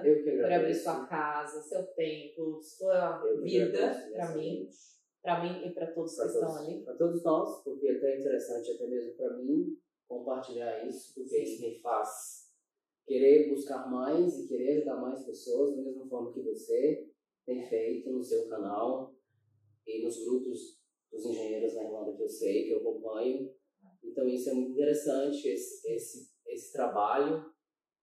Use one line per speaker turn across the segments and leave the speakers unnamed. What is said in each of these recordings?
obrigada por abrir sua casa, seu tempo, sua
Eu
vida para mim, para mim e para todos que
Para
estão
todos,
ali.
para todos nós, porque até é interessante até mesmo para mim compartilhar isso, porque
Sim.
isso me faz querer buscar mais e querer ajudar mais pessoas, da mesma forma que você tem feito no seu canal e nos grupos dos engenheiros na Irlanda que eu sei, que eu acompanho. Então isso é muito interessante, esse, esse, esse trabalho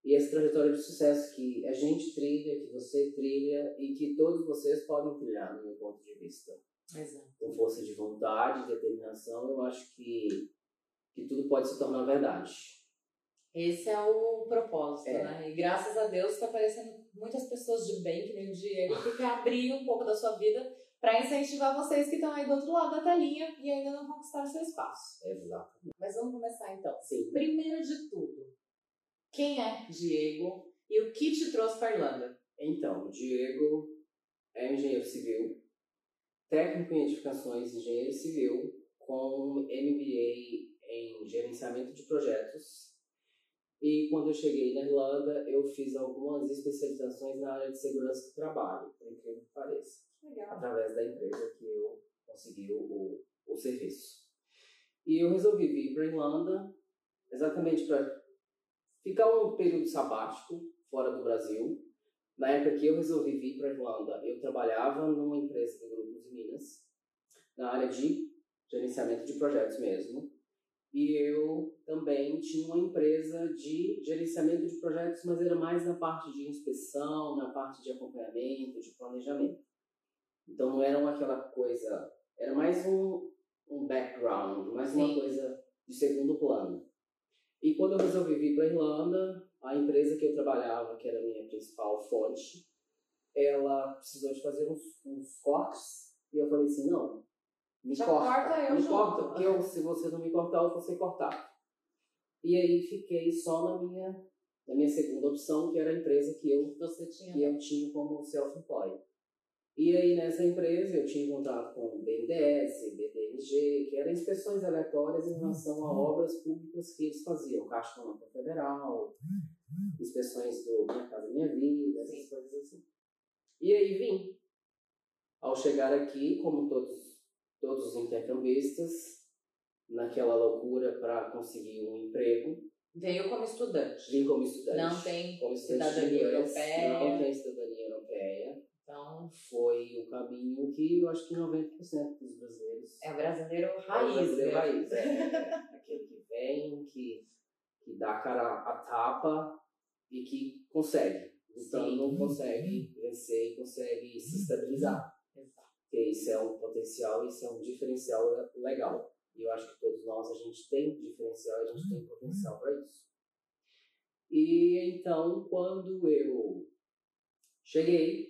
e essa trajetória de sucesso que a gente trilha, que você trilha e que todos vocês podem trilhar, no meu ponto de vista
Exato.
com força de vontade, determinação, eu acho que, que tudo pode se tornar verdade.
Esse é o propósito,
É.
né? E graças a Deus está aparecendo muitas pessoas de bem, que nem o Diego, que quer abrir um pouco da sua vida para incentivar vocês que estão aí do outro lado da telinha e ainda não conquistaram seu espaço.
Exato.
Mas vamos começar então.
Sim.
Primeiro de tudo, quem é Diego e o que te trouxe para Irlanda?
Então, o Diego é engenheiro civil, técnico em edificações, engenheiro civil, com MBA em gerenciamento de projetos. E quando eu cheguei na Irlanda, eu fiz algumas especializações na área de segurança do trabalho, por incrível que pareça.
Legal.
através da empresa que eu consegui o, o, o serviço. E eu resolvi vir para a Irlanda exatamente para ficar um período sabático fora do Brasil. Na época que eu resolvi vir para a Irlanda, eu trabalhava numa empresa do Grupo de Minas, na área de gerenciamento de projetos mesmo. E eu também tinha uma empresa de gerenciamento de projetos, mas era mais na parte de inspeção, na parte de acompanhamento, de planejamento. Então não era uma aquela coisa, era mais um, um background, mais uma
Sim.
coisa de segundo plano. E quando eu resolvi vir para a Irlanda, a empresa que eu trabalhava, que era a minha principal fonte, ela precisou de fazer uns, uns cortes. E eu falei assim, não, me
Já
corta,
corta eu
me
junto.
corta, porque eu, se você não me cortar, eu vou ser cortado. E aí fiquei só na minha, na minha segunda opção, que era a empresa que eu
Você tinha.
que eu tinha como self-employed. E aí nessa empresa eu tinha contato com o BNDES, BDMG, que eram inspeções aleatórias em relação a obras públicas que eles faziam, Caixa Econômica Federal, inspeções do Minha Casa Minha Vida, essas coisas assim. E aí vim. Ao chegar aqui, como todos, todos os intercambistas, naquela loucura para conseguir um emprego,
Veio como estudante.
vim como estudante.
Não tem
como estudante
cidadania europeia.
Não tem cidadania europeia.
Então,
Foi o caminho que eu acho que 90% dos brasileiros.
é o brasileiro
É o
raiz.
brasileiro
né?
raiz. É, aquele que vem, que, que dá a cara a tapa e que consegue. Então não consegue vencer e consegue se estabilizar. Porque isso é um potencial, isso é um diferencial le- legal. E eu acho que todos nós, a gente tem diferencial, a gente tem potencial para isso. E então, quando eu cheguei,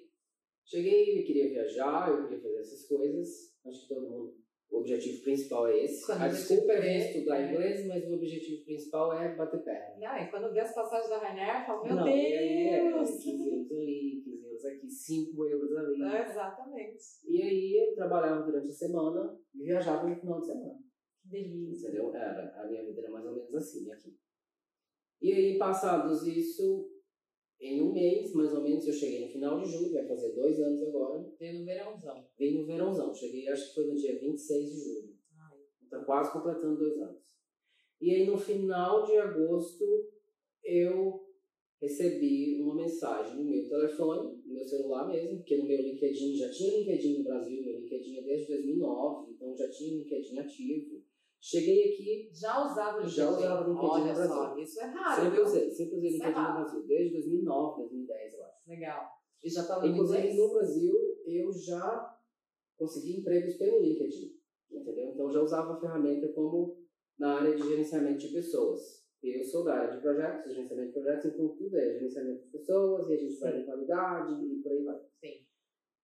cheguei, eu queria viajar, eu queria fazer essas coisas. Acho que todo mundo, o objetivo principal é esse.
Quando
a desculpa é vir estudar
é.
inglês, mas o objetivo principal é bater perna.
Não, e quando vê as passagens da Rainer, fala, meu
Não, é
Deus!
15 euros ali, 15 euros aqui, 5 euros ali.
É, exatamente.
E aí eu trabalhava durante a semana e viajava no final de semana.
Que delícia.
Entendeu? Era, a minha vida era mais ou menos assim aqui. E aí, passados isso, em um mês, mais ou menos, eu cheguei no final de julho, vai fazer dois anos agora,
Veio no verãozão.
vim no verãozão. Cheguei, acho que foi no dia 26 de julho.
Ai,
Está quase completando dois anos. E aí, no final de agosto, eu recebi uma mensagem no meu telefone, no meu celular mesmo, porque no meu LinkedIn, já tinha LinkedIn no Brasil, meu LinkedIn é desde 2009, então já tinha LinkedIn ativo. Cheguei aqui,
Já usava o LinkedIn?
Já usava o LinkedIn
Olha
no Brasil.
só, isso é raro.
sempre usei, sempre usei
é
LinkedIn no
raro.
Brasil, desde 2009, 2010, eu acho.
Legal. E já estava no
Inclusive, no Brasil, eu já consegui empregos pelo LinkedIn, entendeu? Então, já usava a ferramenta como na área de gerenciamento de pessoas. Eu sou da área de projetos, gerenciamento de projetos, então tudo é gerenciamento de pessoas, e a gente vai em qualidade e por aí vai.
Sim.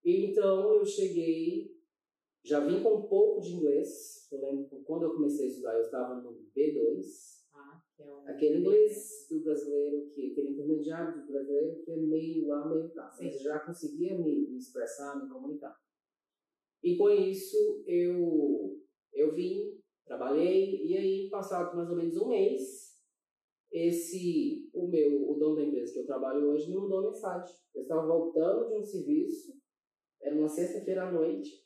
Então, eu cheguei, já vim com um pouco de inglês. Eu lembro que quando eu comecei a estudar, eu estava no B2,
Ah, que é um...
Aquele inglês do brasileiro, que, aquele intermediário do brasileiro que é meio lá, meio cá.
Sim.
Mas já conseguia me, me expressar, me comunicar. E com isso eu, eu vim, trabalhei, e aí, passado mais ou menos um mês, esse, o meu, o dono da empresa que eu trabalho hoje, me mandou mensagem. Eu estava voltando de um serviço, era uma sexta-feira à noite.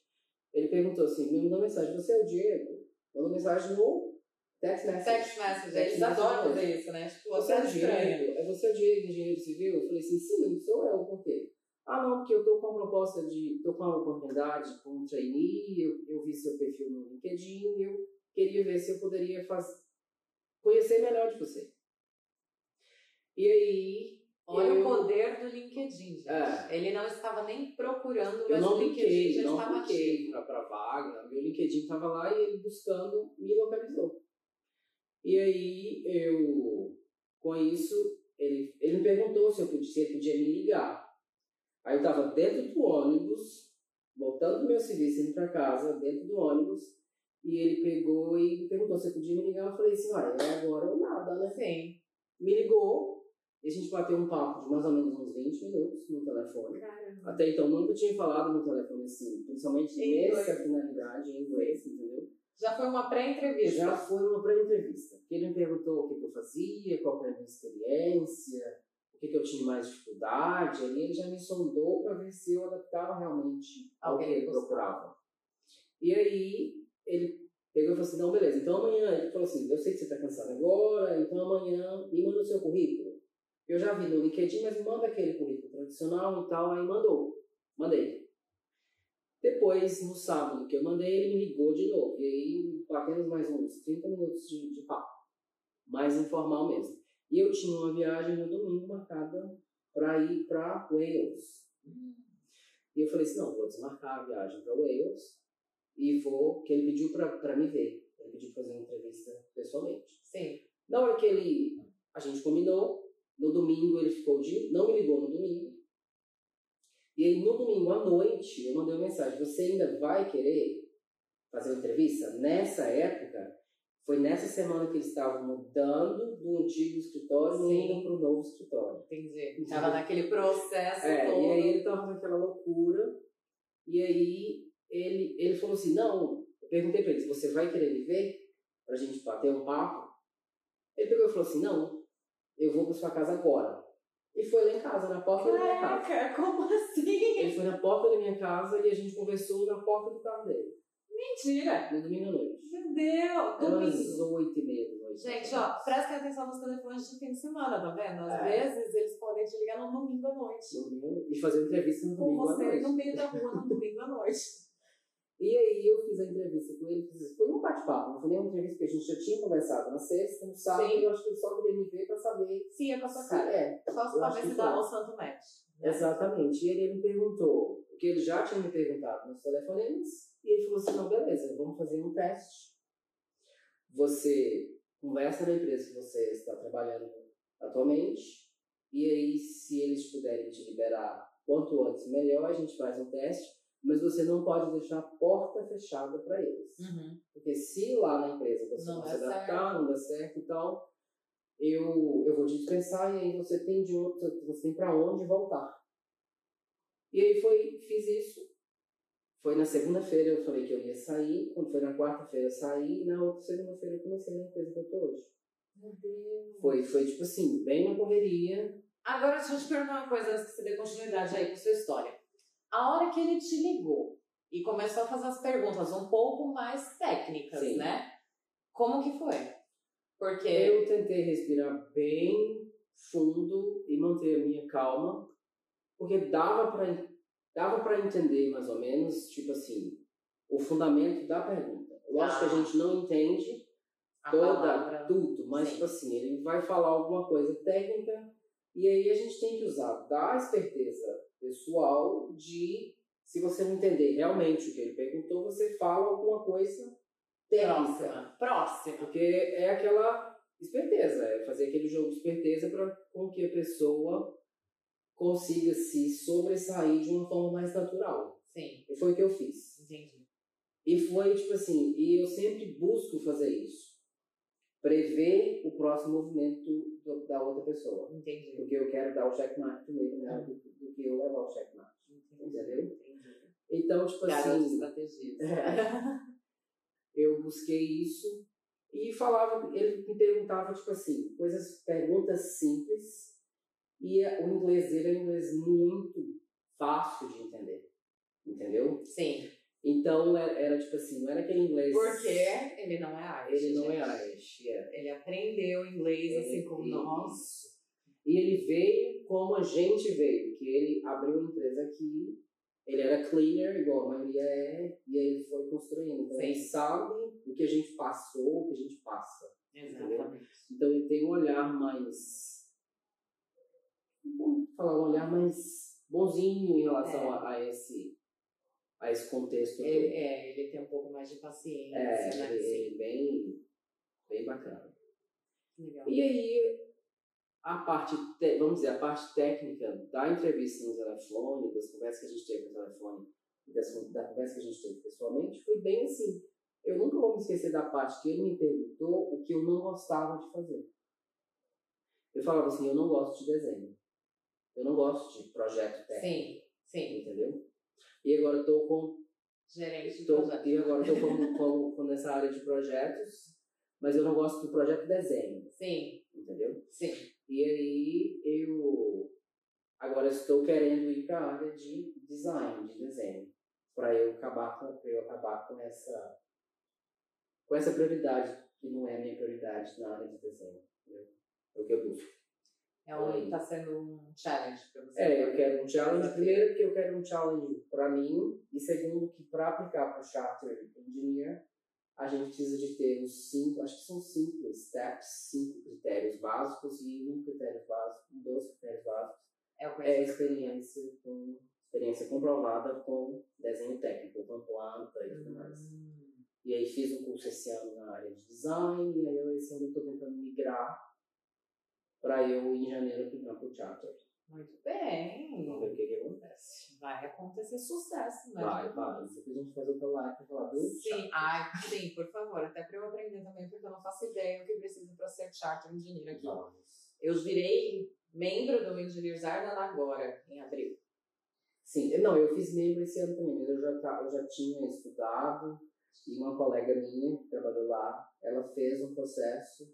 Ele perguntou assim, me mandou mensagem, você é o Diego? Mandou mensagem no text message.
Text message, eles adoram fazer isso, né? Tipo,
você é o Diego, é você o Diego, engenheiro civil? Eu falei assim, sim, sou eu, por quê? Ah, não, porque eu estou com uma proposta de. estou com uma oportunidade com um trainee, eu, eu vi seu perfil no LinkedIn, eu queria ver se eu poderia fazer, conhecer melhor de você. E aí.
Olha eu... o poder do LinkedIn, gente. É. Ele não estava nem procurando, mas
não
o LinkedIn já
não
estava
ativo. para vaga, meu LinkedIn estava lá e ele buscando me localizou. E aí eu, com isso, ele, ele me perguntou se, eu podia, se ele podia me ligar. Aí eu estava dentro do ônibus, voltando do meu serviço, indo para casa, dentro do ônibus, e ele pegou e perguntou se eu podia me ligar. Eu falei assim, vai, é agora ou nada, né?
Sim.
Me ligou, e a gente bateu um papo de mais ou menos uns 20 minutos no telefone.
Caramba.
Até então nunca tinha falado no telefone assim, principalmente nessa finalidade em inglês, entendeu?
Já foi uma pré-entrevista?
Já foi uma pré-entrevista. Ele me perguntou o que, eu fazia, qual era a minha experiência, o que, que eu tinha mais dificuldade. Aí ele já me sondou para ver se eu adaptava realmente ao que ele procurava. E aí ele pegou e falou assim: não, beleza, então amanhã. Ele falou assim: eu sei que você está cansado agora, então amanhã me manda o seu currículo. Eu já vi no LinkedIn, mas manda aquele currículo tradicional e tal. Aí mandou. Mandei. Depois, no sábado que eu mandei, ele me ligou de novo. E aí, batemos mais uns 30 minutos de, de papo. Mais informal mesmo. E eu tinha uma viagem no domingo marcada para ir para Wales. E eu falei assim: não, vou desmarcar a viagem para Wales e vou. que ele pediu para me ver. Ele pediu fazer uma entrevista pessoalmente.
Sim.
Na hora que ele. a gente combinou, no domingo ele ficou de. não me ligou no domingo. E aí, no domingo à noite, eu mandei uma mensagem: Você ainda vai querer fazer uma entrevista? Nessa época, foi nessa semana que eles estavam mudando do antigo escritório e indo para o novo escritório.
Entendi. Estava naquele processo
é,
todo.
E aí ele estava naquela loucura. E aí ele, ele falou assim: Não, eu perguntei para ele: Você vai querer me ver? Para a gente bater um papo? Ele pegou e falou assim: Não, eu vou para sua casa agora. E foi lá em casa, na porta Caraca, da minha casa.
como assim?
Ele foi na porta da minha casa e a gente conversou na porta do carro dele.
Mentira!
No domingo à noite.
Meu Deus!
Domingo. Oito e meia da noite.
Gente, ó, prestem atenção nos telefones de fim de semana, tá vendo? Às é. vezes eles podem te ligar no domingo à noite.
Domingo, e fazer entrevista no domingo à noite.
Com você no meio da rua no domingo à noite.
E aí eu fiz a entrevista com ele, foi um bate-papo, não foi nem uma entrevista que a gente já tinha conversado na sexta, no sábado, Sim. eu acho que ele só queria me ver para saber.
Sim, é com a sua cara.
É.
Só pra ver se dava o santo match.
Né? Exatamente. E ele, ele me perguntou, o que ele já tinha me perguntado nos telefonemas, e ele falou assim, não, beleza, vamos fazer um teste. Você conversa na empresa que você está trabalhando atualmente, e aí se eles puderem te liberar quanto antes melhor, a gente faz um teste mas você não pode deixar a porta fechada para eles.
Uhum.
Porque se lá na empresa você não, não se adaptar, não dá certo, então eu, eu vou te dispensar e aí você tem, de, você tem para onde voltar. E aí foi, fiz isso. Foi na segunda-feira eu falei que eu ia sair, quando foi na quarta-feira eu saí, e na outra segunda-feira eu comecei na empresa que eu tô hoje.
Meu Deus.
Foi, foi tipo assim, bem na correria.
Agora deixa eu te perguntar uma coisa antes que você dê continuidade aí com sua história. A hora que ele te ligou e começou a fazer as perguntas um pouco mais técnicas, Sim. né? Como que foi? Porque.
Eu tentei respirar bem fundo e manter a minha calma, porque dava para dava para entender mais ou menos, tipo assim, o fundamento da pergunta. Eu ah. acho que a gente não entende a toda, palavra. tudo, mas Sim. tipo assim, ele vai falar alguma coisa técnica e aí a gente tem que usar da esperteza pessoal de, se você não entender realmente o que ele perguntou, você fala alguma coisa técnica.
Próxima. Próxima.
Porque é aquela esperteza, é fazer aquele jogo de esperteza para com que a pessoa consiga se sobressair de uma forma mais natural.
Sim.
E foi o que eu fiz.
Entendi.
E foi tipo assim, e eu sempre busco fazer isso. Prever o próximo movimento do, da outra pessoa.
Entendi.
Porque eu quero dar o checkmate primeiro nela do, do, que eu levar o checkmate. Entendeu?
Entendi.
Então, tipo assim. É, eu busquei isso E falava, ele me perguntava, tipo assim, coisas, perguntas simples, e o inglês dele é um inglês muito fácil de entender. Entendeu?
Sim.
Então era, era, tipo assim, não era aquele inglês.
Porque ele não é Irish.
Ele não
gente.
é Irish, é.
Ele aprendeu inglês assim
Ele-
como
ele-
nós.
E ele veio como a gente veio, que ele abriu uma empresa aqui, ele era cleaner, igual a maioria é, e aí ele foi construindo. Então ele
Sim.
sabe o que a gente passou, o que a gente passa.
Exatamente.
Então ele tem um olhar mais. Vamos falar, um olhar mais bonzinho em relação
É.
a, a esse, a esse contexto.
Ele,
todo.
é, ele tem um pouco mais de paciência,
É,
né?
ele,
Sim.
ele bem, bem bacana.
Legal.
E aí, a parte, te- vamos dizer, a parte técnica da entrevista no telefone, das conversas que a gente teve no telefone, e das, da conversa que a gente teve pessoalmente, foi bem assim. Eu nunca vou me esquecer da parte que ele me perguntou o que eu não gostava de fazer. Eu falava assim, eu não gosto de desenho. Eu não gosto de projeto técnico,
Sim, sim.
entendeu? E agora eu estou com
Gerente
Tô, e agora estou como, como, como nessa área de projetos, mas eu não gosto do projeto desenho,
Sim,
entendeu?
sim.
E aí eu agora estou querendo ir para a área de design, de desenho, para eu acabar com pra eu acabar com essa com essa prioridade que não é a minha prioridade na área de desenho, entendeu? É o que eu busco.
É um,
Oi.
tá sendo um challenge para você.
É, eu quero um challenge, primeiro porque eu quero um challenge para mim, e segundo que para aplicar para o Charter Engineer, a gente precisa de ter os cinco, acho que são cinco steps, cinco critérios básicos, e um critério básico, dois critérios básicos,
É o
é experiência com experiência comprovada com desenho técnico, com planta e tudo mais.
Hum,
E aí fiz um curso esse ano na área de design, e aí eu esse ano estou tentando migrar para eu, em janeiro, aplicar para o Charter.
Muito bem.
Vamos ver o que, que acontece.
Vai acontecer sucesso, né?
Vai, vai. Depois a gente faz outra live pra falar do
Sim, ai, sim, por favor, até para eu aprender também, porque eu não faço ideia o que preciso para ser Charter Engineer aqui.
Vamos.
Eu virei membro do Engineers Ireland agora, em abril.
Sim, não, eu fiz membro esse ano também, mas eu já, eu já tinha estudado e uma colega minha que trabalhou lá, ela fez um processo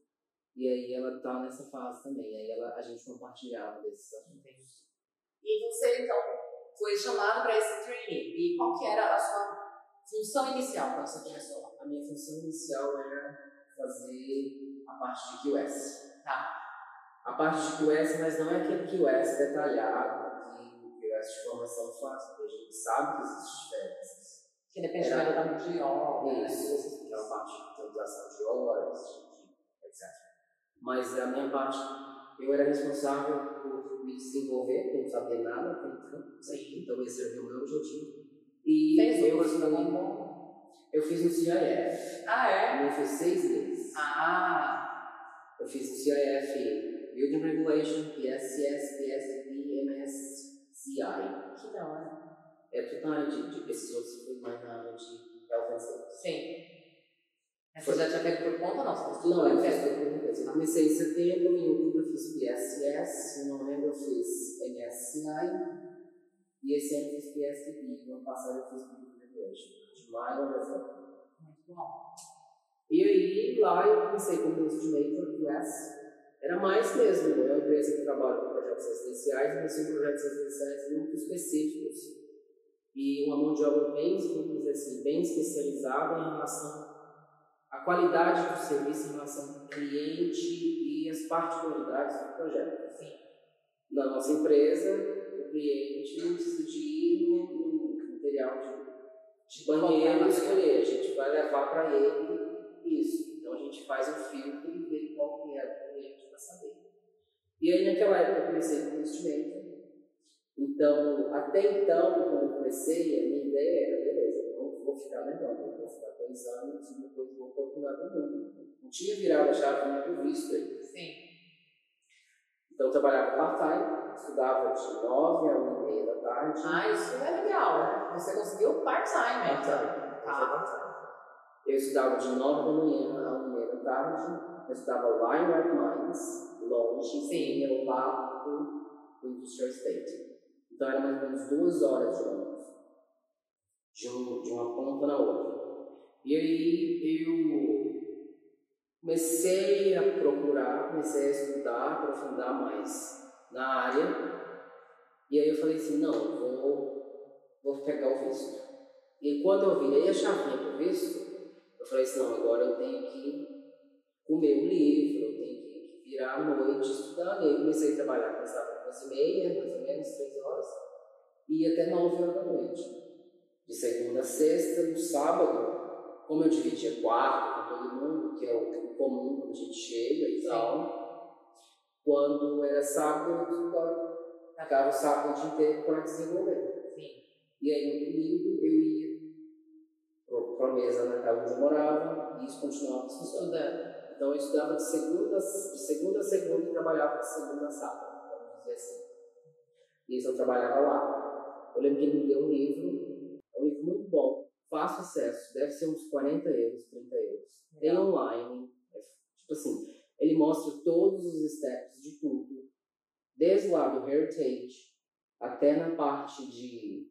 e aí ela tá nessa fase também. Aí ela, a gente compartilhava desses assuntos.
E você, então, foi chamado para esse training. E qual que era a sua função inicial quando você começou?
A minha função inicial era fazer a parte de QS.
Tá.
A parte de QS, mas não é aquele QS detalhado, que QS de formação fácil, porque a gente sabe que existem diferenças.
Que depende tamanho de obra. né?
Isso, aquela parte de utilização de horas, etc. Mas a minha parte, eu era responsável por me desenvolver, eu não sabia nada até então.
Sim.
Então esse era o meu objetivo. E
Fez
eu,
Bombom?
eu fiz no CIF.
Ah, é?
Eu fiz seis meses.
Ah,
Eu fiz no CIF Building Regulation, PSCS, PSP, MSCI.
que da hora.
É tudo na área de, de outros foi mais na área de Health and Safety.
Sim. Você já tinha feito por conta não? Você
Não, eu fiz
por
conta. Eu comecei em setembro, em outubro eu fiz PSCS, em novembro eu fiz MSCI, e esse ano eu fiz PSTP, no ano passado eu fiz Building Regulation. De maio a dezembro.
Muito bom.
E aí, lá eu comecei como estimator US. Era mais mesmo, é uma empresa que trabalha com projetos residenciais, mas são projetos residenciais muito específicos. E uma mão de obra bem, vamos dizer assim, bem especializada em relação à qualidade do serviço, em relação ao cliente e as particularidades do projeto.
Sim.
Na nossa empresa, o cliente não precisa de ir no, material de, de banheiro escolher, a gente vai levar para ele isso. Então a gente faz o filtro e vê qual que é o cliente para saber. E aí naquela época eu comecei com investimento. Então, até então, quando eu comecei, a minha ideia era, beleza, vou ficar Irlanda, eu vou ficar dois anos e depois vou continuar no mundo. Não tinha virado a chave no visto aí.
Sim.
Então eu trabalhava part-time, estudava de 9 a 1 e meia da tarde.
Ah, isso é legal. Você conseguiu part-time, então.
Part-time.
Tá.
Eu estudava de 9 da manhã a 1 e meia da tarde. Eu estudava lá em Mines, longe,
Sim.
e eu lá do, do Industrial State. Então era mais ou menos duas horas de ônibus, de, um, de uma ponta na outra. E aí eu comecei a procurar, comecei a estudar, aprofundar mais na área. E aí eu falei assim, não, vou, vou pegar o visto. E quando eu virei a chavinha para o visto, eu falei assim, não, agora eu tenho que comer o livro, eu tenho que virar à noite, estudar. E aí comecei a trabalhar, começava às 11 e meia, mais ou menos, 3 horas, e ia até 9 horas da noite. De segunda a sexta, no sábado, como eu dividia quarto com todo mundo, que é o comum quando a gente chega e tal, quando era sábado, eu. Ficava o sábado o dia inteiro para desenvolver.
Sim.
E aí no domingo eu ia para a mesa na casa onde eu morava e isso continuava. Estudando. Então eu estudava de segunda, de segunda a segunda e trabalhava de segunda a sábado, vamos dizer assim. E isso eu trabalhava lá. Eu lembro que ele me deu um livro, é um livro muito bom, fácil acesso, deve ser uns 40 euros, 30 euros. Tem
Legal.
online, é, tipo assim, ele mostra todos os steps de tudo, desde lá do heritage até na parte de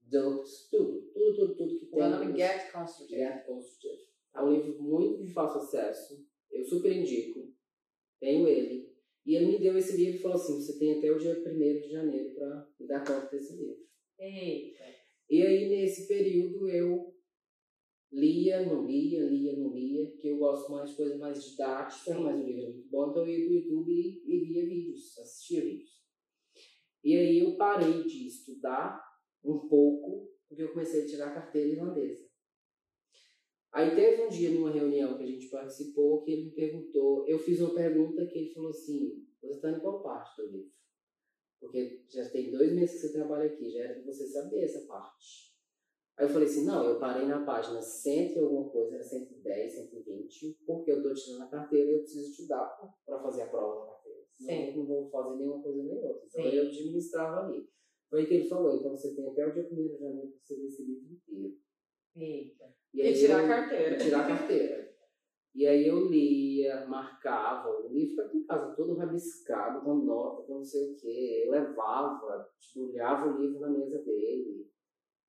ducts, tudo, tudo, tudo, tudo que
O
tem.
meu nome é Get Constructive.
Get Constructive. É um livro muito de fácil acesso. Eu super indico. Tenho ele. E ele me deu esse livro e falou assim: você tem até o dia 1 de janeiro para me dar conta desse livro.
Eita.
E aí, nesse período, eu lia, não lia, lia, não lia, porque eu gosto mais de coisas mais didáticas, mas o livro é muito bom, então eu ia pro YouTube e, e via vídeos, assistia vídeos. E aí eu parei de estudar um pouco, porque eu comecei a tirar a carteira irlandesa. Aí teve um dia numa reunião que a gente participou que ele me perguntou, eu fiz uma pergunta que ele falou assim, você está em qual parte do livro? Porque já tem dois meses que você trabalha aqui, já era para você saber essa parte. Aí eu falei assim, não, eu parei na página 100 e alguma coisa, era 110, 120, porque eu estou tirando a carteira e eu preciso estudar para fazer a prova da carteira.
Sim.
eu não vou fazer nenhuma coisa nem outra. Então
Sim.
eu administrava ali. Foi aí que ele falou, então você tem até o dia 1 de janeiro para você ler esse livro inteiro.
Eita.
E,
E tirar
eu-
a carteira.
e tirar a carteira. E aí eu lia, marcava, o livro ficava em casa todo rabiscado, com nota, com não sei o quê. Eu levava, olhava o livro na mesa dele,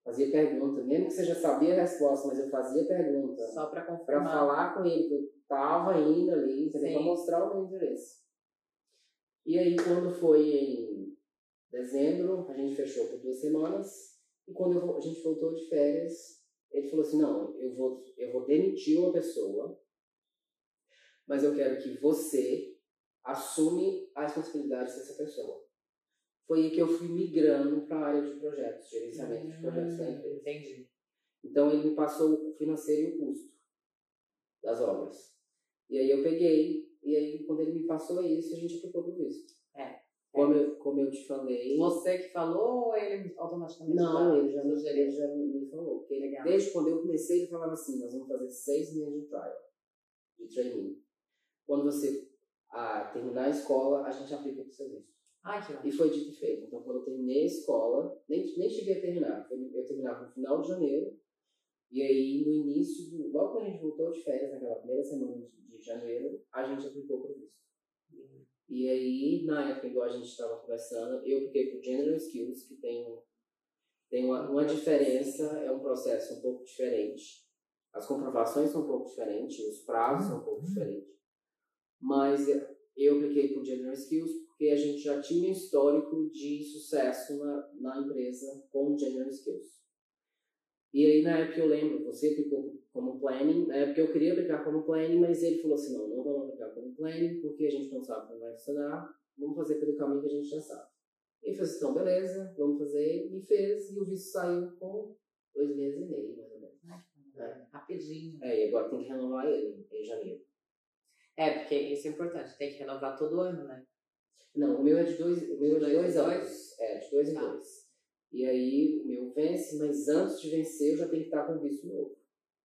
fazia pergunta, mesmo que você já sabia a resposta, mas eu fazia pergunta.
Só
Para
confirmar.
falar com ele que eu estava indo ali. Para mostrar o meu interesse. E aí, quando foi em dezembro, a gente fechou por duas semanas. E quando eu a gente voltou de férias, ele falou assim: não, eu vou, eu vou demitir uma pessoa, mas eu quero que você assume a responsabilidade dessa pessoa. Foi aí que eu fui migrando para a área de projetos, gerenciamento de projetos da
Hum,
empresa.
Entendi.
Então ele me passou o financeiro e o custo das obras. E aí eu peguei, e aí quando ele me passou isso, a gente aplicou pro visto.
É.
Como eu, como eu te falei.
Você que falou ou ele automaticamente
Não, ele já, ele já me, falou.
Legal.
desde quando eu comecei, ele falava assim: nós vamos fazer seis meses de trial, de training. Quando você ah, terminar a escola, a gente aplica pro seu visto.
Ai, que
E foi dito e feito. Então, quando eu terminei a escola, nem, nem cheguei a terminar. Eu terminava no final de janeiro. E aí, no início, do, logo quando a gente voltou de férias, naquela primeira semana de, de janeiro, a gente aplicou para o visto. E aí, na época, igual a gente estava conversando, eu apliquei para o General Skills, que tem, tem uma, uma diferença, é um processo um pouco diferente. As comprovações são um pouco diferentes, os prazos são um pouco diferentes. Mas eu apliquei para o General Skills porque a gente já tinha um histórico de sucesso na, na empresa com o General Skills. E aí, na época, eu lembro, você aplicou como planning, na época eu queria aplicar como planning, mas ele falou assim, não, não vamos aplicar como planning porque a gente não sabe como vai funcionar, vamos fazer pelo caminho que a gente já sabe. Ele falou assim, então, beleza, vamos fazer, e fez, e o visto saiu com dois meses e meio, mais ou menos.
Rapidinho.
É, e agora tem que renovar ele em janeiro.
É, porque isso é importante. Tem que renovar todo ano, né?
Não, o meu é de dois, o meu é de
Dois
dois, anos. É, de dois em
Tá.
dois. E aí o meu vence, mas antes de vencer eu já tenho que estar com visto novo.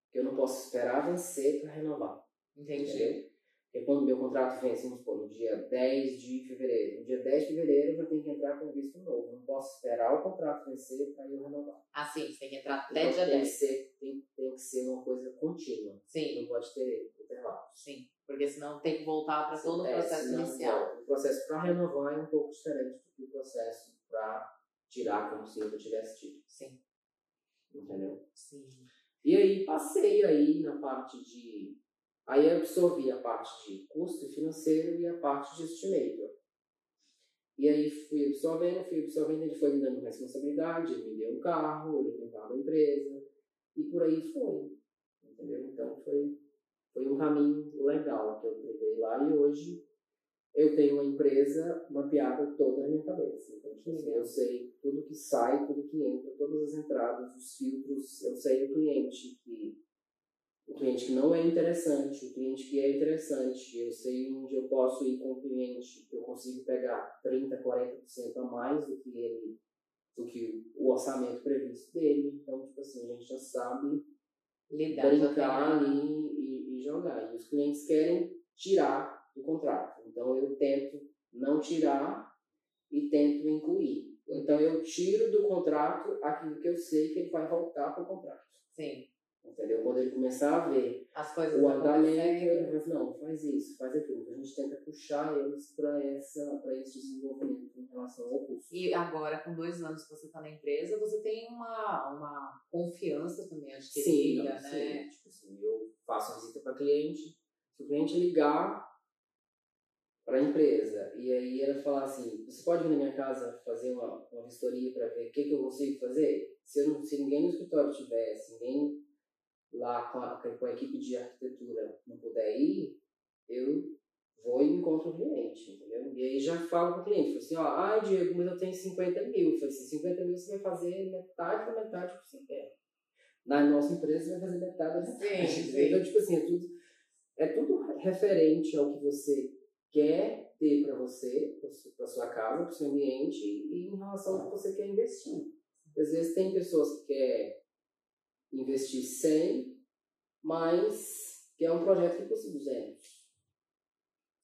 Porque eu não posso esperar vencer para renovar.
Entendi.
Entendeu? Porque quando o meu contrato vence, vamos supor, no dia 10 de fevereiro. No dia 10 de fevereiro eu já tenho que entrar com visto novo. Não posso esperar o contrato vencer para eu renovar.
Ah, sim, você tem que entrar até
Então,
dia
tem, que
10.
ser, tem, tem que ser uma coisa contínua.
Sim,
Não pode ter intervalo.
sim. Porque senão tem que voltar para todo o
É,
processo
senão,
inicial.
não. O processo para renovar é um pouco diferente do que o processo para tirar como se eu tivesse tido.
Sim,
Entendeu?
sim.
E aí passei aí na parte de Aí eu absorvi a parte de custo financeiro e a parte de estimator. E aí fui absorvendo, fui absorvendo, ele foi me dando responsabilidade, ele me deu um carro, ele comprava a empresa, e por aí foi. Entendeu? Então foi, foi um caminho legal que eu trilhei lá e hoje eu tenho uma empresa mapeada toda na minha cabeça. Então, tipo assim, eu sei tudo que sai, tudo que entra, todas as entradas, os filtros, eu sei o cliente que o cliente que não é interessante, o cliente que é interessante, eu sei onde eu posso ir com o cliente, que eu consigo pegar 30, 40% a mais do que ele, do que o orçamento previsto dele. Então, tipo assim, a gente já sabe Lidar, brincar ali e, e jogar. E os clientes querem tirar do contrato. Então eu tento não tirar e tento incluir. Então eu tiro do contrato aquilo que eu sei que ele vai voltar para o contrato.
Sim.
Entendeu? Quando ele começar a ver
As coisas
o andamento, ele vai não, faz isso, faz aquilo. A gente tenta puxar eles para esse desenvolvimento em relação ao curso.
E agora, com dois anos que você está na empresa, você tem uma, uma confiança também adquirida, sim, né?
Sim. Tipo assim, eu faço visita para cliente, se o cliente ligar, para a empresa e aí ela falar assim, você pode vir na minha casa fazer uma, uma vistoria para ver o que, que eu consigo fazer? Se, eu não, se ninguém no escritório tiver, se ninguém lá com a, com a equipe de arquitetura não puder ir, eu vou e encontro o cliente, entendeu? E aí já falo com o cliente, assim, ó, ah, Diego, mas eu tenho 50 mil. Eu falei assim, 50 mil você vai fazer metade da metade que você quer. Na nossa empresa você vai fazer metade da metade.
Sim, sim.
Então, tipo assim, é tudo, é tudo referente ao que você quer ter para você, para sua casa, para o seu ambiente e em relação ao que você quer investir. Às vezes tem pessoas que querem investir 100, mas que é um projeto que custa 200.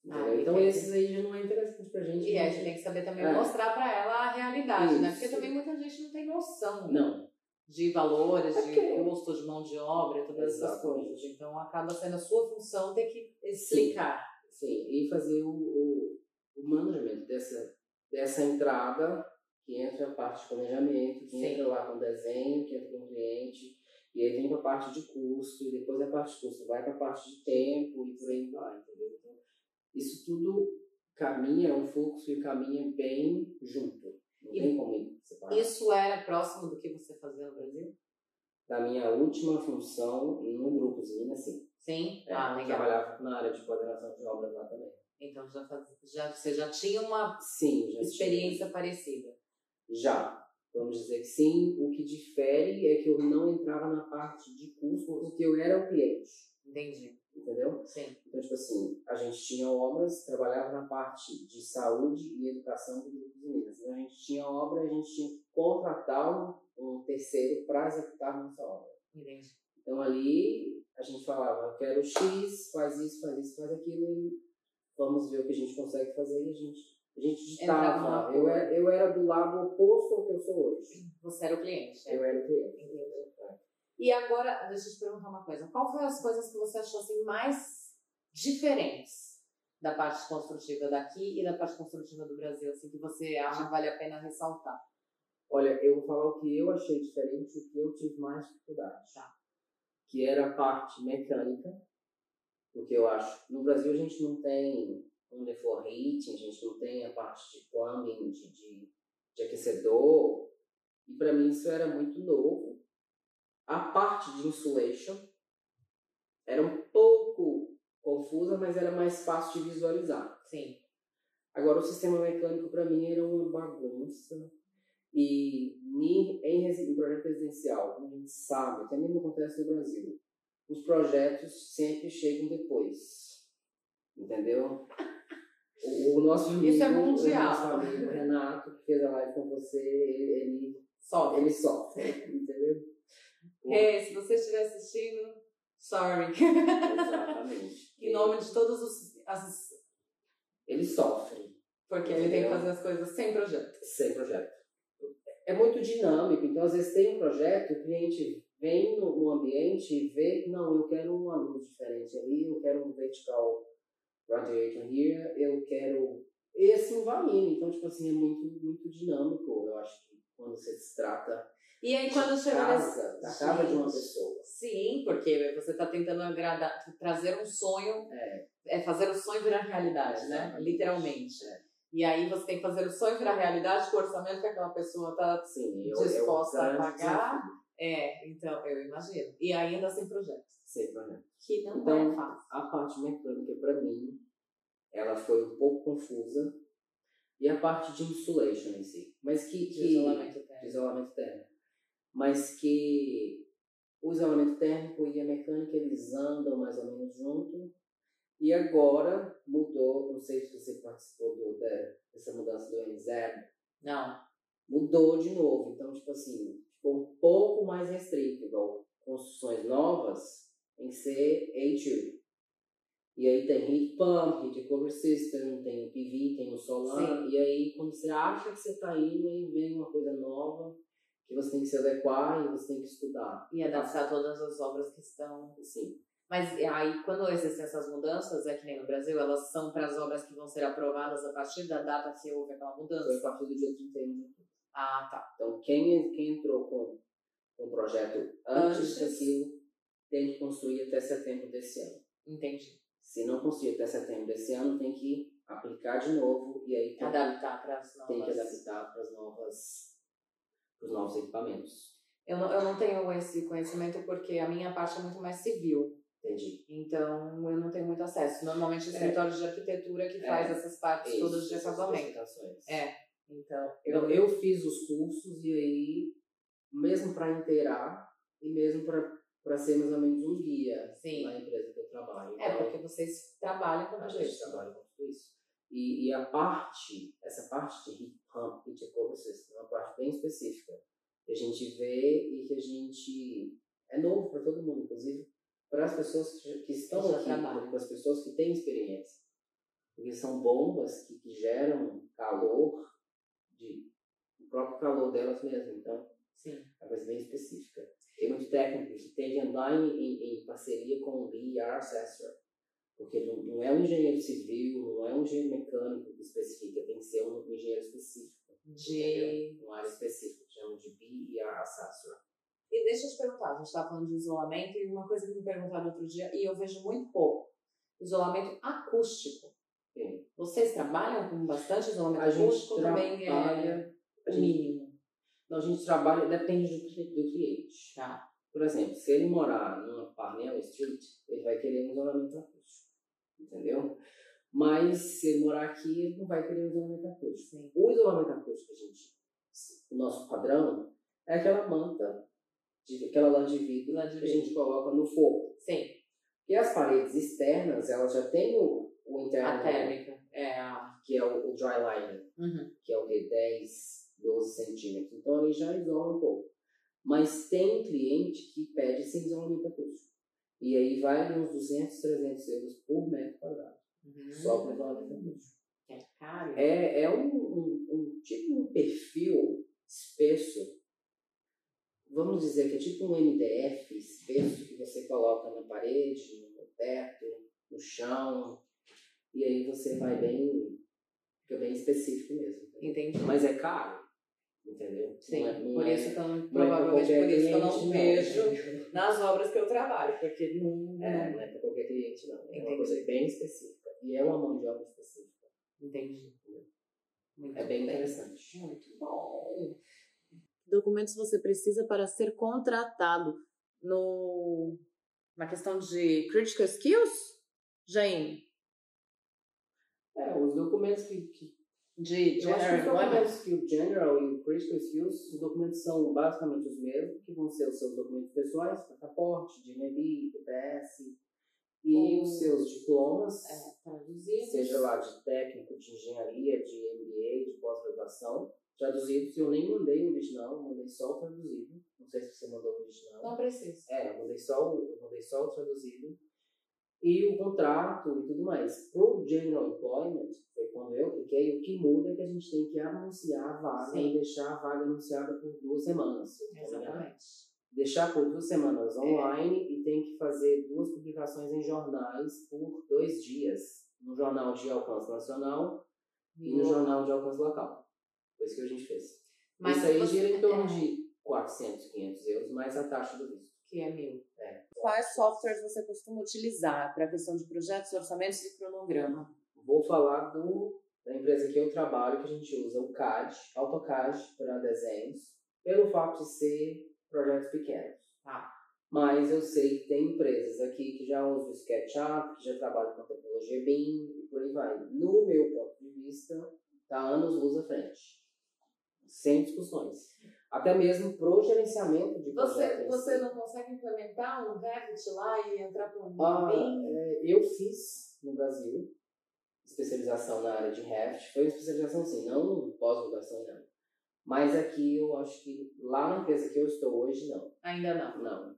Ah, então esses aí já não é interessante pra gente.
E a gente tem que saber também é. mostrar para ela a realidade, Isso. né? Porque também muita gente não tem noção.
Não.
De valores, é de custo de mão de obra, todas essas coisas. Então acaba sendo a sua função ter que explicar.
Sim. Sim, e fazer o, o, o management dessa, dessa entrada, que entra a parte de planejamento, que Sim. entra lá com desenho, que entra com o cliente, e aí vem para a parte de custo, e depois a parte de custo vai para a parte de tempo e por aí vai, entendeu? Então, isso tudo caminha, um fluxo e caminha bem junto. Não e tem como separar.
Isso era próximo do que você fazia no Brasil?
Da minha última função no Grupo Zina, sim.
Sim?
É, ah, legal. Trabalhava na área de coordenação de obras lá também.
Então já, faz, já você já tinha uma
sim, já
experiência tinha. parecida?
Já. Vamos dizer que sim. O que difere é que eu não entrava na parte de custo porque eu era o cliente.
Entendi.
Entendeu?
Sim.
Então, tipo assim, a gente tinha obras, trabalhava na parte de saúde e educação do Grupo de Minas. Então, a gente tinha obra, a gente tinha que contratar um, terceiro para executar nossa obra.
Entendi.
Então, ali, a gente falava, eu quero X, faz isso, faz isso, faz aquilo, e vamos ver o que a gente consegue fazer, e a gente, a gente ditava. Eu era, eu era do lado oposto ao que eu sou hoje.
Você era o cliente.
Né? Eu era o cliente.
E agora, deixa eu te perguntar uma coisa. Qual foi as coisas que você achou assim, mais diferentes da parte construtiva daqui e da parte construtiva do Brasil, assim, que você acha que vale a pena ressaltar?
Olha, eu vou falar o que eu achei diferente o que eu tive mais dificuldade.
Tá
que era a parte mecânica, porque eu acho, no Brasil a gente não tem um for heating, a gente não tem a parte de plumbing, de, de, de aquecedor, e para mim isso era muito novo. A parte de insulation era um pouco confusa, mas era mais fácil de visualizar.
Sim.
Agora o sistema mecânico para mim era uma bagunça e em, em projeto residencial, como a gente sabe, até mesmo acontece no Brasil, os projetos sempre chegam depois. Entendeu? O, nosso amigo,
Isso é mundial.
O nosso amigo Renato, que fez a live com você, ele, ele sofre. Ele sofre, entendeu?
É, se você estiver assistindo, sorry.
Exatamente.
em nome de todos os. As...
Ele sofre.
Porque ele tem que fazer as coisas sem projeto.
Sem projeto é muito dinâmico. Então, às vezes, tem um projeto, o cliente vem no, no ambiente e vê, não, eu quero uma luz diferente ali, eu quero um vertical radiator here, eu quero. E assim vai indo. Então, tipo assim, é muito, muito dinâmico. Eu acho que quando você se trata
E aí quando chega
casa, da casa de uma pessoa.
Sim, porque você está tentando agradar, trazer um sonho,
É,
é fazer o sonho virar realidade, né? Literalmente.
É.
E aí você tem que fazer o sonho virar realidade com o orçamento que aquela pessoa está
sim, eu,
Disposta
eu,
a pagar?
desafio.
É, então, eu imagino. E ainda sem projetos.
Sem problema.
Que não
Então,
é fácil.
A parte mecânica, para mim, ela foi um pouco confusa. E a parte de insulation em si. Mas que.
De
que
isolamento
de
térmico.
isolamento térmico. Mas que o isolamento térmico e a mecânica, eles andam mais ou menos junto. E agora mudou, não sei se você participou do, dessa mudança do N0,
Não.
mudou de novo. Então, tipo assim, ficou um pouco mais restrito. Igual construções novas tem que ser A2. E aí tem heat pump, heat recovery system, tem o PV, tem o solar.
Sim.
E aí, quando você acha que você está indo, aí vem uma coisa nova que você tem que se adequar e você tem que estudar.
E adaptar todas as obras que estão.
Sim,
Mas aí, quando existem essas mudanças, é que nem no Brasil, elas são para as obras que vão ser aprovadas a partir da data que houve aquela
foi a
mudança.
partir do dia 31 de outubro.
Ah, tá.
Então, quem, quem entrou com, com o projeto antes,
Antes.
daquilo tem que construir até setembro desse ano.
Entendi.
Se não construir até setembro desse ano, tem que aplicar de novo e aí tem, que,
Adaptar para as
tem que
novas.
adaptar para as novas para os novos equipamentos.
Eu não, eu não tenho esse conhecimento porque a minha parte é muito mais civil.
Entendi.
Então, eu não tenho muito acesso. Normalmente,
É.
escritórios de arquitetura que
É.
faz essas partes
Isso,
todas de acabamento. É. Então,
Eu, eu fiz os cursos e aí, mesmo para inteirar e mesmo para ser mais ou menos um guia
Sim.
na empresa que eu trabalho.
É,
Então,
porque vocês trabalham com
a
o
gente
jeito.
trabalha com tudo isso. E, e a parte, essa parte de heat pump, heat recovery system, é uma parte bem específica que a gente vê e que a gente é novo para todo mundo, inclusive para as pessoas que, que estão
Já
aqui,
trabalham.
para as pessoas que têm experiência. Porque são bombas que, que geram calor, de, o próprio calor delas mesmo. Então,
Sim.
é uma coisa bem específica. Tem muito técnico que tem que andar em, em, em parceria com o BR Assessor, porque não, não é um engenheiro civil, não é um engenheiro mecânico que especifica, tem que ser um engenheiro específico,
De...
uma área específica, chamam de BR Assessor.
E deixa eu te perguntar, a gente estava falando de isolamento e uma coisa que me perguntaram outro dia, e eu vejo muito pouco, isolamento acústico.
Sim.
Vocês trabalham com bastante isolamento
A gente
acústico? Também é
trabalha,
o
gente,
mínimo.
Não, a gente trabalha, depende do, do cliente.
Tá.
Por exemplo, se ele morar numa Parnell Street, ele vai querer um isolamento acústico, entendeu? Mas se ele morar aqui, ele não vai querer um isolamento acústico.
Sim.
O isolamento acústico, gente, o nosso padrão é aquela manta, de, aquela lã de vidro
Lã de
que a gente coloca no forro.
Sim.
E as paredes externas, elas já têm o, o interno,
A térmica. É a.
que é o, o dry liner,
Uhum.
que é o que 10, 12 centímetros. Então ele já isola um pouco. Mas tem cliente que pede sem isolamento acústico. E aí vai uns 200, 300 euros por metro quadrado.
Uhum.
Só para isolamento acústico.
É caro.
É, é um, um, um tipo um perfil espesso. Vamos dizer que é tipo um MDF espesso que você coloca na parede, no teto, no chão. E aí você vai bem. Fica bem específico mesmo.
Entendi.
Mas é caro. Entendeu?
Sim,
Não é- não
por
é-
isso não,
não é pra
provavelmente por isso que eu não
cliente,
vejo nas obras que eu trabalho, porque não.
É,
não-
não é para qualquer cliente, não. É
Entendi.
uma coisa bem específica. E é uma mão de obra específica.
Entendi. Muito
É bem interessante.
Muito bom. Documentos você precisa para ser contratado no na questão de critical skills, Jaine?
É, os documentos que, que
De
Eu acho que
general
os
employment?
documentos que o General e o Critical Skills, os documentos são basicamente os mesmos, que vão ser os seus documentos pessoais, passaporte, DNB, TPS, e os seus diplomas,
É, traduzidos.
seja lá de técnico, de engenharia, de MBA, de pós-graduação, traduzidos. Eu nem mandei o original, mandei só o traduzido. Não sei se você mandou o original.
Não precisa.
É, eu mandei só o, mandei só o traduzido. E o contrato e tudo mais. Pro General Employment, quando eu cliquei, o que muda é que a gente tem que anunciar a vaga
Sim.
e deixar a vaga anunciada por duas semanas. engano.
Exatamente.
Deixar por duas semanas
É.
online e tem que fazer duas publicações em jornais por dois dias. No jornal de alcance nacional e no jornal de alcance local. Foi isso que a gente fez.
Mas
isso aí
você-
gira em torno
é.
de 400, 500 euros, mais a taxa do visto.
Que é mil.
É.
Quais softwares você costuma utilizar para a questão de projetos, orçamentos e cronograma?
Vou falar do, da empresa que eu trabalho, que a gente usa o CAD, AutoCAD para desenhos, pelo fato de ser projetos pequenos.
Tá.
Mas eu sei que tem empresas aqui que já usam o SketchUp, que já trabalham com a tecnologia BIM e por aí vai. No meu ponto de vista, está anos luz à frente. Sem discussões. Até mesmo pro gerenciamento de
Você,
projetos.
você não consegue implementar um Revit lá e entrar para um
Ah,
BIM?
é, eu fiz no Brasil especialização na área de Revit. Foi uma especialização assim, não pós-graduação, não. Mas aqui eu acho que lá na empresa que eu estou hoje, não.
Ainda não.
Não.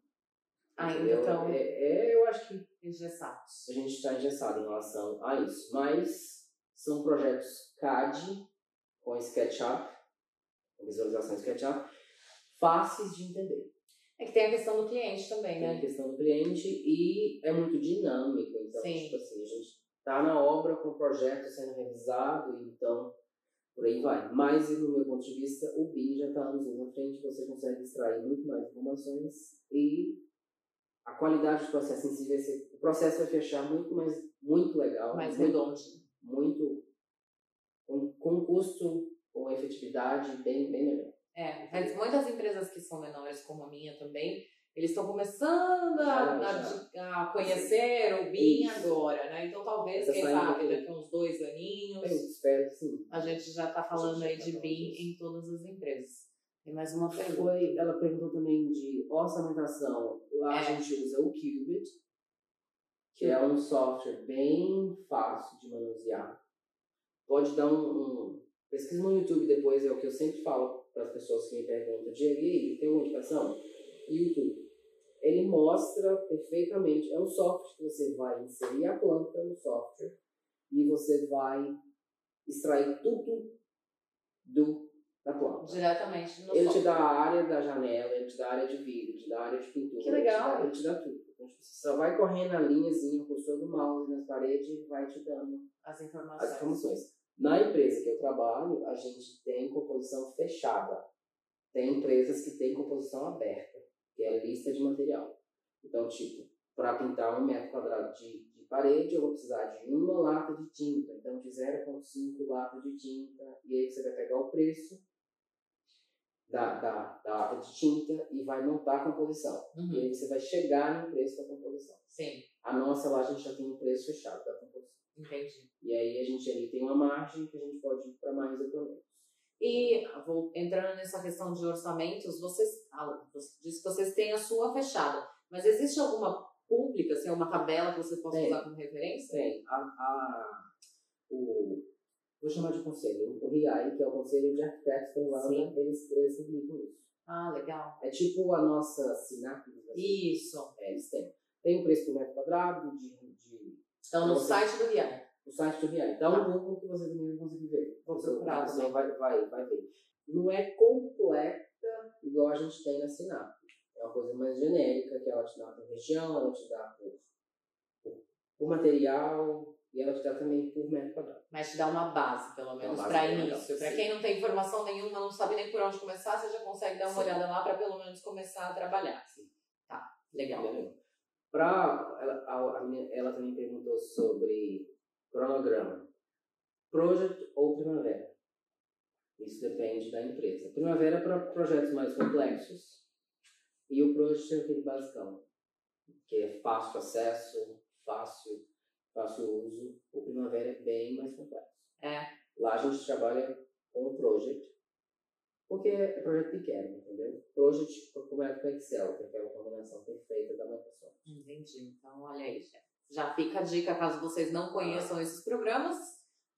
Ainda estão
É, é, eu acho que
engessados.
a gente está engessado em relação a isso. Mas são projetos CAD com SketchUp, com visualização SketchUp, fáceis de entender.
É que tem a questão do cliente também,
Tem a
né?
questão do cliente e é muito dinâmico. Então,
Sim.
tipo assim, a está na obra com o projeto sendo revisado, então por aí vai. Mas, no meu ponto de vista, o BIM já está anos na frente, você consegue extrair muito mais informações e a qualidade do processo em si vai ser. O processo vai fechar muito mais, muito legal,
Mais
muito,
redondo.
muito com, com custo, com efetividade bem, bem melhor.
É, mas muitas empresas que são menores, como a minha também, eles estão começando a, a- a conhecer o BIM agora, né? Então talvez, quem sabe, daqui a uns dois
Eu
aninhos,
espero que sim.
a gente já está falando aí
tá
de BIM em todas as empresas. Tem mais uma pergunta.
Foi, ela perguntou também de orçamentação. Lá
É.
a gente usa o Qubit, que é um software bem fácil de manusear. Pode dar um, um pesquisa no YouTube depois, é o que eu sempre falo para as pessoas que me perguntam, Diego, e tem uma indicação? YouTube. Ele mostra perfeitamente, é um software que você vai inserir a planta no software e você vai extrair tudo do, da planta.
Diretamente no
Ele te
software.
dá a área da janela, ele te dá a área de vidro, ele te dá a área de pintura.
Que legal.
Ele te dá, ele te dá tudo. Então, tipo, você só vai correndo a linhazinha, postura do mouse nas paredes e vai te dando
as
as
informações.
informações. Na empresa que eu trabalho, a gente tem composição fechada. Tem empresas que têm composição aberta, que é a lista de material. Então, tipo, para pintar um metro quadrado de, de parede, eu vou precisar de uma lata de tinta. Então, de 0,5 lata de tinta. E aí você vai pegar o preço da, da, da lata de tinta e vai montar a composição. E
Uhum.
aí você vai chegar no preço da composição.
Sim,
A nossa lá, a gente já tem um preço fechado da composição.
entendi.
E aí a gente ali tem uma margem que a gente pode ir para mais ou para menos.
E vou entrando nessa questão de orçamentos, vocês, ah, você disse que vocês têm a sua fechada, mas existe alguma pública, assim, uma tabela que você possa
Tem.
usar como referência?
Tem a, a, o, vou chamar de conselho, o RIAI, que é o Conselho de Arquitetos da Irlanda, eles, eles publicam isso.
Ah, legal.
É tipo a nossa SINAP,
Isso.
é, eles têm. Tem um preço por metro quadrado, de, de,
Então, no
Você-
site do RIAI.
O site do RIAI. Dá um Google que você também vai conseguir ver.
Vou
Você-
procurar
Você
também.
vai, vai, vai ver. Não é completa igual a gente tem na SINAP. É uma coisa mais genérica, que ela te dá por região, ela te dá por, por, por material e ela te dá também por metro quadrado.
Mas te dá uma base, pelo menos, para início. Para quem não tem informação nenhuma, não sabe nem por onde começar, você já consegue dar uma
Sim.
olhada lá para pelo menos começar a trabalhar.
Sim.
Tá, legal.
Pra, ela, a, a minha- ela também perguntou sobre cronograma. Project ou primavera? Isso depende da empresa. Primavera para projetos mais complexos e o project é aquele basicão, que é fácil acesso, fácil, fácil uso. O primavera é bem mais complexo.
É.
Lá a gente trabalha com o project, porque é projeto pequeno, entendeu? Project como é com Excel, que é aquela combinação perfeita da Microsoft.
Entendi. Então, olha aí, gente. Já fica a dica, caso vocês não conheçam esses programas,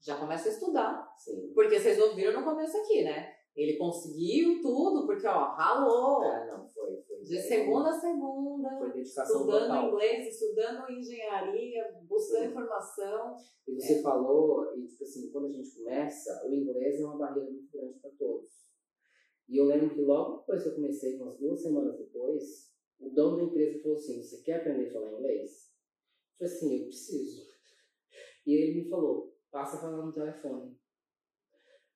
já começa a estudar.
Sim.
Porque vocês ouviram no começo aqui, né? Ele conseguiu tudo, porque, ó, ralou.
É, não, foi. foi
De segunda a segunda, estudando
total.
inglês, estudando engenharia, buscando
Sim.
informação.
E você falou, e tipo assim, quando a gente começa, o inglês é uma barreira muito grande para todos. E eu lembro que logo depois que eu comecei, umas duas semanas depois, o dono da empresa falou assim: Você quer aprender a falar inglês? Falei assim: Eu preciso. E ele me falou: Passa a falar no telefone.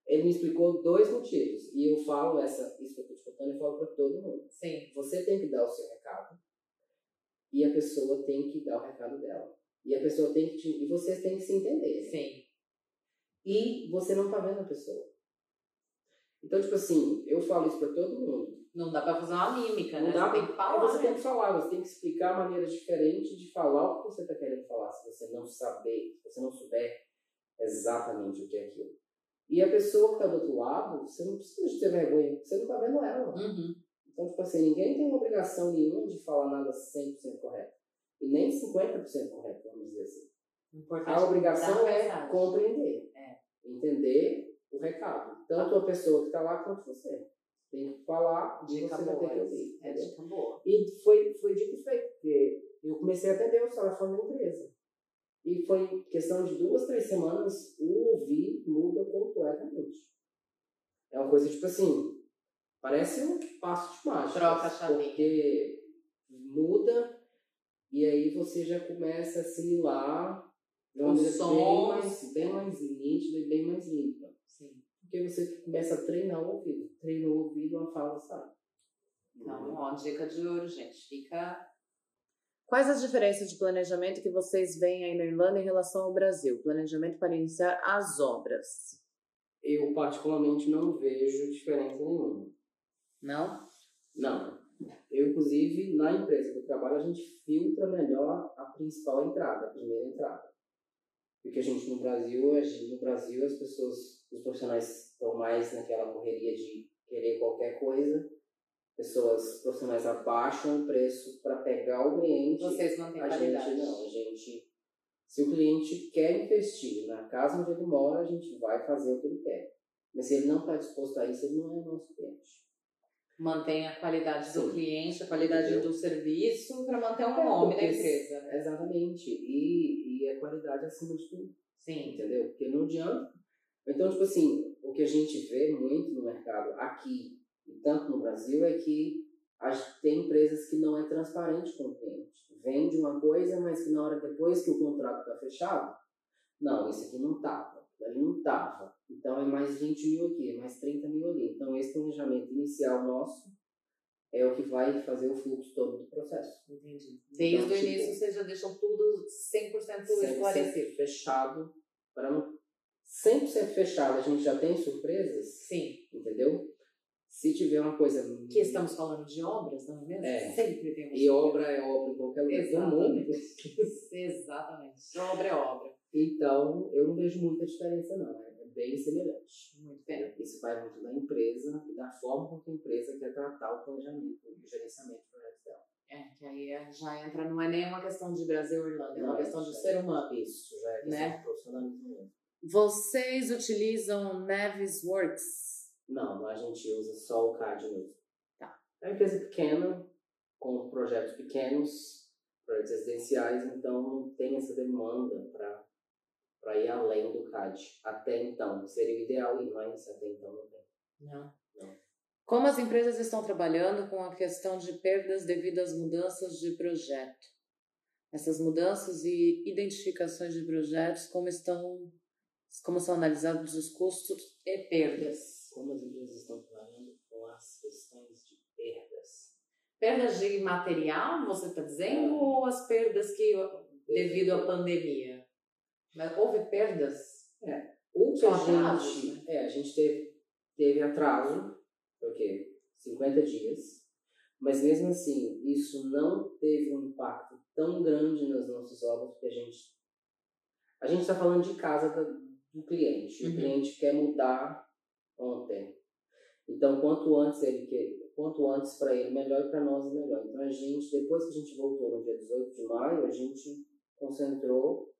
Ele me explicou dois motivos. E eu falo essa, isso que eu estou te contando, eu falo para todo mundo.
Sim.
Você tem que dar o seu recado. E a pessoa tem que dar o recado dela. E a pessoa tem que te, E vocês têm que se entender.
Sim.
E você não tá vendo a pessoa. Então, tipo assim, eu falo isso para todo mundo.
Não dá pra fazer uma mímica, né?
Não dá
você tem que falar.
Você
né?
tem que falar, você tem que explicar maneiras diferentes de falar o que você está querendo falar, se você não saber, se você não souber exatamente o que é aquilo. E a pessoa que está do outro lado, você não precisa de ter vergonha, você não está vendo ela.
Uhum.
Então, tipo assim, ninguém tem obrigação nenhuma de falar nada 100% correto. E nem 50% correto, vamos dizer assim.
Importante
A obrigação
dar
é
mensagem.
compreender.
É.
Entender o recado. Tanto a pessoa que está lá quanto você. Tem que falar e
Dica
você vai ter que ouvir.
É dica boa.
E foi, foi dito e feito, porque eu comecei a atender os telefones da empresa. E foi questão de duas, três semanas, o ouvir muda completamente. É uma coisa tipo assim, parece um passo de mágica.
Troca a chavinha.
Porque muda e aí você já começa a assimilar de uma maneira bem mais, bem mais nítida e bem mais limpa.
Sim.
Porque você começa a treinar o ouvido. Treina o ouvido, a fala sai.
Então, ó, dica de ouro, gente. Fica.
Quais as diferenças de planejamento que vocês veem aí na Irlanda em relação ao Brasil? Planejamento para iniciar as obras.
Eu, particularmente, não vejo diferença nenhuma.
Não?
Não. Eu, inclusive, na empresa que eu trabalho, a gente filtra melhor a principal entrada, a primeira entrada. Porque a gente, no Brasil, a gente, no Brasil as pessoas, os profissionais estão mais naquela correria de querer qualquer coisa. Pessoas profissionais abaixam o preço para pegar o cliente.
Vocês não têm
a
qualidade.
gente não, a gente... Se o cliente quer investir na casa onde ele mora, a gente vai fazer o que ele quer. Mas se ele não está disposto a isso, ele não é nosso cliente.
Mantém a qualidade do
Sim.
cliente, a qualidade
Entendeu?
do serviço para manter o
É,
nome da empresa, né?
Exatamente. E, e a qualidade acima de tudo.
Sim.
Entendeu? Porque não adianta. Então, tipo assim, o que a gente vê muito no mercado aqui e tanto no Brasil é que tem empresas que não é transparente com o cliente. Vende uma coisa, mas que na hora depois que o contrato está fechado, não, isso aqui não estava, ali não estava. Então é mais 20 mil aqui, é mais 30 mil ali. Então esse planejamento inicial nosso é o que vai fazer o fluxo todo do processo.
Entendi. Desde
Então,
o
tipo,
início vocês já deixam tudo 100% esclarecido.
fechado para não 100% fechado, a gente já tem surpresas,
Sim.
entendeu? Se tiver uma coisa
Que estamos falando de obras, não é mesmo?
É.
Sempre tem um
e obra é obra em qualquer lugar do mundo,
Exatamente. Obra é obra.
então eu não vejo muita diferença não, é bem semelhante.
Muito bem.
Isso vai muito da empresa e da forma com que a empresa quer tratar o planejamento e o gerenciamento do projeto dela.
É, que aí é- já entra, não é nem uma questão de Brasil ou Irlanda, é uma
Não,
questão de
isso
ser humano.
Isso já é questão
Né?
de profissionalismo mesmo.
Vocês utilizam Nevis Works?
Não, a gente usa só o CAD mesmo.
Tá.
É uma empresa pequena, com projetos pequenos, projetos residenciais, então não tem essa demanda para ir além do CAD. Até então, seria o ideal ir, mas até então não tem.
Não.
Como as empresas estão trabalhando com a questão de perdas devido às mudanças de projeto? Essas mudanças e identificações de projetos, como estão, como são analisados os custos e perdas?
Como as empresas estão trabalhando com as questões de perdas?
Perdas de material, você está dizendo,
É.
ou as perdas que devido à pandemia? Mas houve perdas?
O que a gente. É, a gente teve, teve atraso, quê? 50 dias. Mas mesmo assim, isso não teve um impacto tão grande nas nossas obras, porque a gente. A gente está falando de casa do cliente.
Uhum.
O cliente quer mudar ontem. Então, quanto antes ele quer, quanto antes para ele melhor e para nós melhor. Então, a gente, depois que a gente voltou no dia 18 de maio, a gente concentrou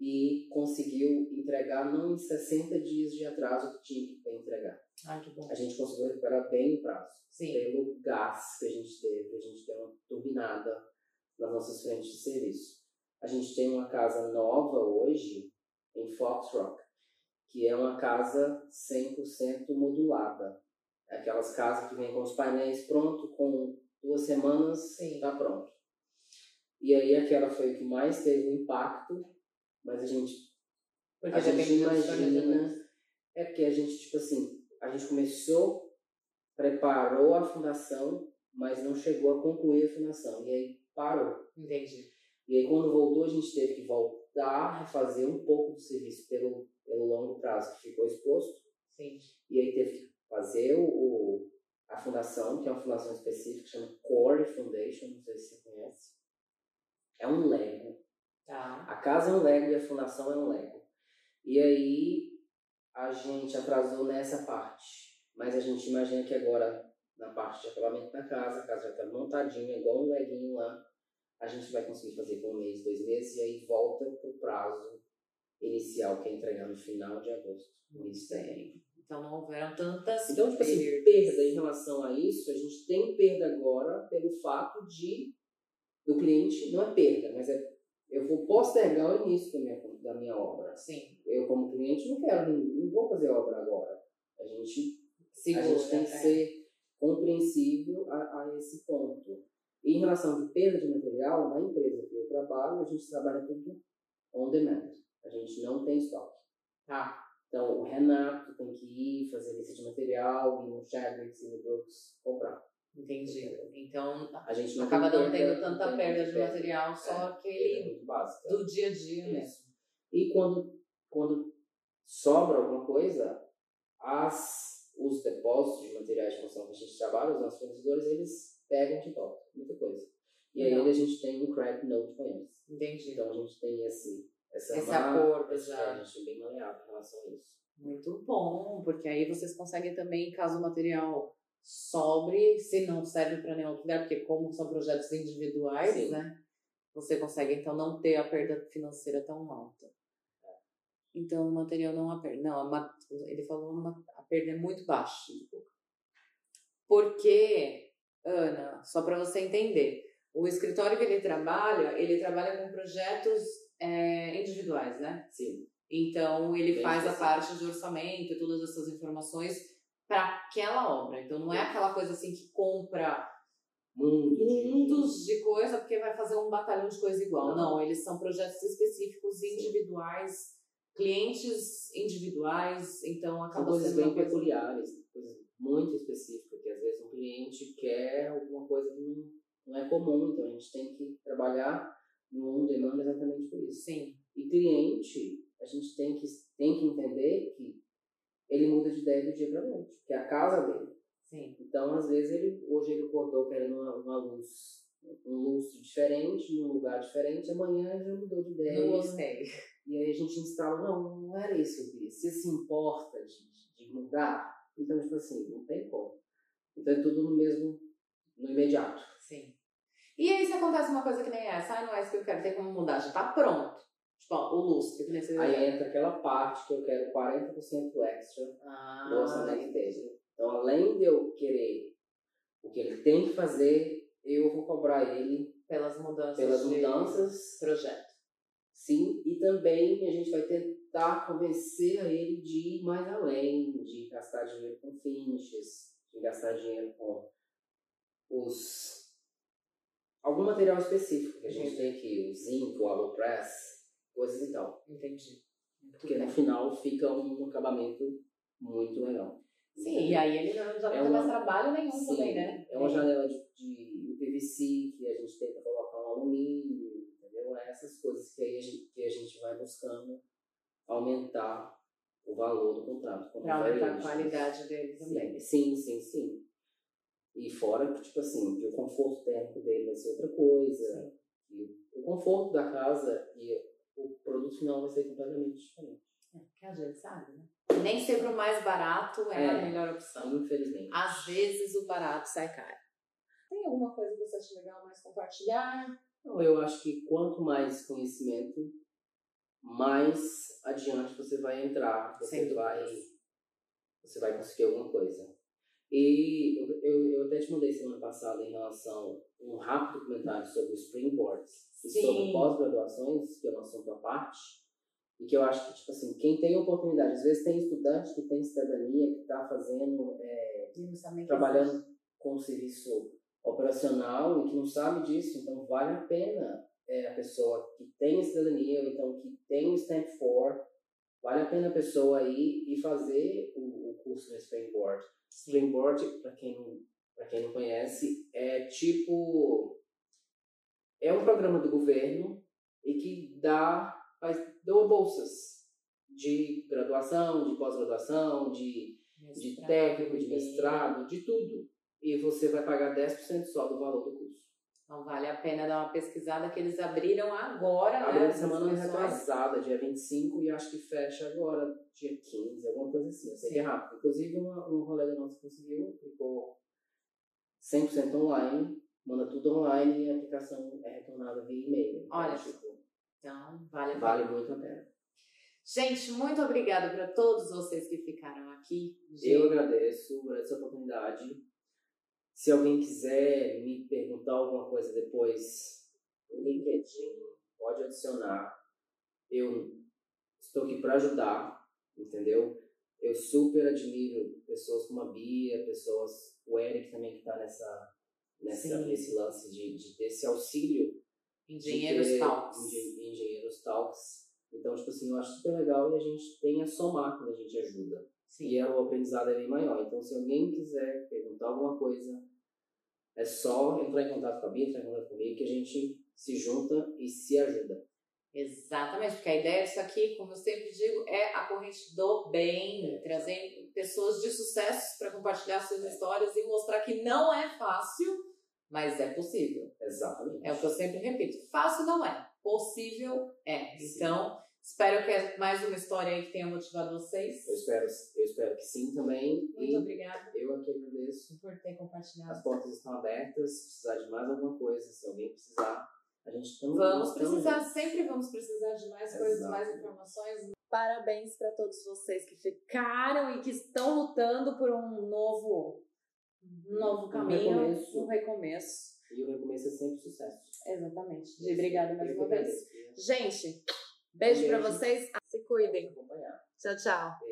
e conseguiu entregar não em 60 dias de atraso que tinha que entregar.
Ai, que bom.
A gente conseguiu recuperar bem o prazo.
Sim.
Pelo gás que a gente teve, a gente deu uma turbinada nas nossas frentes de serviço. A gente tem uma casa nova hoje em Fox Rock, que é uma casa 100% modulada. Aquelas casas que vêm com os painéis pronto, com duas semanas
Sim.
está pronto. E aí aquela foi o que mais teve impacto, mas a gente
Porque
a gente imagina. É porque a gente, tipo assim, a gente começou, preparou a fundação, mas não chegou a concluir a fundação. E aí parou.
Entendi.
E aí, quando voltou, a gente teve que voltar a fazer um pouco do serviço pelo, pelo longo prazo que ficou exposto.
Sim.
E aí teve que fazer o, o, a fundação, que é uma fundação específica, chama Core Foundation, não sei se você conhece. É um Lego.
Tá.
A casa é um Lego e a fundação é um Lego. E aí a gente atrasou nessa parte. Mas a gente imagina que agora, na parte de acabamento da casa, a casa já está montadinha, igual um leguinho lá, a gente vai conseguir fazer por um mês, dois meses, e aí volta para o prazo inicial, que é entregar no final de agosto. Isso.
Então não houveram tantas
Então, tipo assim, perda em relação a isso, a gente tem perda agora pelo fato de do cliente, não é perda, mas é eu vou postergar o início da minha, da minha obra.
Sim.
Eu, como cliente, não quero, não, não vou fazer obra agora. A gente,
Segura,
a gente tem que
é.
ser compreensível a, a esse ponto. E em relação de perda de material, na empresa que eu trabalho, a gente trabalha tudo on demand. A gente não tem estoque.
Tá.
Então, o Renato tem que ir fazer lista de material, ir no Chadwicks e no Brooks comprar.
Entendi. Então
A gente não
acaba não tendo tanta perda de material, só
É,
aquele
é
do dia a dia mesmo.
Isso. E quando, quando sobra alguma coisa, as, os depósitos de materiais de construção que a gente trabalha, os nossos fornecedores, eles pegam de volta, muita coisa. E aí a gente tem um credit note com eles.
Entendi.
Então a gente tem esse, essa
Esse
ma-
acordo já.
A gente é bem maleável em relação a isso.
Muito bom, porque aí vocês conseguem também, caso o material sobre, se não serve para nenhum outro lugar, porque como são projetos individuais,
Sim.
né? Você consegue então não ter a perda financeira tão alta. Então o material não a perda. Não, a ele falou uma, a perda é muito baixa. Porque, Ana, só para você entender, o escritório que ele trabalha, ele trabalha com projetos é, individuais, né?
Sim.
Então, ele
Bem
faz a parte de orçamento e todas essas informações para aquela obra. Então, não é aquela coisa assim que compra mundos de coisa porque vai fazer um batalhão de coisa igual.
Não.
Não, eles são projetos específicos, individuais, clientes individuais. Então,
São
acaba
coisas
sendo
bem
coisa...
peculiares, coisas muito específicas, vezes um cliente quer alguma coisa que não, não é comum, então a gente tem que trabalhar no on demand exatamente por isso.
Sim,
E cliente, a gente tem que, tem que entender que ele muda de ideia do dia para noite, que é a casa dele.
sim.
Então, às vezes, ele, hoje ele acordou querendo uma, uma luz, um lustre diferente, num lugar diferente, amanhã já mudou de ideia.
Não gostei.
E aí a gente instala, não, não era isso que eu queria. Você se importa de, de mudar? Então, tipo assim, não tem como. Então é tudo no mesmo, no imediato.
Sim. E aí, se acontece uma coisa que nem essa, ah, não é isso que eu quero, tem como mudar, já tá pronto. Tipo, ó, o lustre, que nem você
Aí entra aquela parte que eu quero 40% extra
ah,
do orçamento dele. Então, além de eu querer o que ele tem que fazer, eu vou cobrar ele
pelas mudanças.
pelas mudanças,
Projeto.
sim, e também a gente vai tentar convencer a ele de ir mais além, de gastar dinheiro com finishes, de gastar dinheiro com os algum material específico que a gente tem aqui, o zinco, o alopress, coisas e tal.
Entendi.
Porque no final fica um acabamento muito legal.
Sim, e aí ele não já não
É
tem
uma-
mais trabalho nenhum
Sim,
também, né?
É uma janela de, de PVC que a gente tenta colocar um alumínio, entendeu? É essas coisas que, aí a gente, que a gente vai buscando aumentar o valor do contrato.
Pra aumentar a qualidade dele também.
Sim, sim, sim. E fora que, tipo assim, que o conforto térmico dele vai ser outra coisa. E o conforto da casa e o produto final vai ser completamente diferente.
É, que a gente sabe, né? Nem sempre o mais barato é, a
É.
melhor opção.
Infelizmente.
Às vezes o barato sai caro. Tem alguma coisa que você acha legal mais compartilhar?
Então, eu acho que quanto mais conhecimento, mais adiante você vai entrar, você vai, você vai conseguir alguma coisa. E eu, eu, eu até te mandei semana passada em relação a um rápido comentário sobre os springboards e
Sim.
sobre pós-graduações, que é um assunto à parte, e que eu acho que, tipo assim, quem tem oportunidade, às vezes tem estudante que tem cidadania, que está fazendo é, trabalhando com um serviço operacional e que não sabe disso, então vale a pena é, a pessoa que tem cidadania ou então que tem o Stamp 4, vale a pena a pessoa ir e fazer o, o curso no Springboard. Springboard, para quem, não, quem não conhece, é tipo. É um programa do governo e que dá, faz, dá bolsas de graduação, de pós-graduação, de, de técnico, de mestrado, de tudo. E você vai pagar 10% só do valor do curso.
Então vale a pena dar uma pesquisada que eles abriram agora,
Abriu
né?
semana retrasada, dia 25, e acho que fecha agora, dia 15, alguma coisa assim. Eu sei que é rápido. Inclusive, uma, um colega nosso conseguiu, ficou 100% online, manda tudo online e a aplicação é retornada via e-mail. Então,
Olha,
tipo,
Então, vale a pena.
vale muito a pena.
Gente, muito obrigada para todos vocês que ficaram aqui.
Eu agradeço, agradeço a oportunidade. Se alguém quiser me perguntar alguma coisa depois no LinkedIn, pode adicionar. Eu estou aqui para ajudar, entendeu? Eu super admiro pessoas como a Bia, pessoas, o Eric também que está nessa, nessa, nesse lance de, de ter esse auxílio.
Engenheiros
ter
Talks.
engen- Engenheiros Talks. Então, tipo assim, eu acho super legal e a gente tem a somar quando a gente ajuda
Sim.
e é, o aprendizado é bem maior. Então, se alguém quiser perguntar alguma coisa, é só entrar em contato com a Bia, entrar em contato comigo, que a gente se junta e se ajuda.
Exatamente, porque a ideia disso aqui, como eu sempre digo, é a corrente do bem, trazer pessoas de sucesso para compartilhar suas histórias e mostrar que não é fácil, mas é possível.
Exatamente.
É o que eu sempre repito: fácil não é, possível é.
Sim.
Então, espero que é mais uma história aí que tenha motivado vocês.
Eu espero, eu espero que sim também.
Muito
e
obrigada
eu aqui agradeço.
por ter compartilhado.
As portas estão abertas. Se precisar de mais alguma coisa, se alguém precisar, a gente está
Vamos precisar, sempre vamos precisar de mais coisas,
Exato.
mais informações. Parabéns para todos vocês que ficaram e que estão lutando por um novo, um novo
Um
caminho,
recomeço.
um recomeço.
E o recomeço é sempre sucesso.
Exatamente. De obrigada mais uma vez. Gente, beijo para vocês. Se cuidem. Tchau, tchau.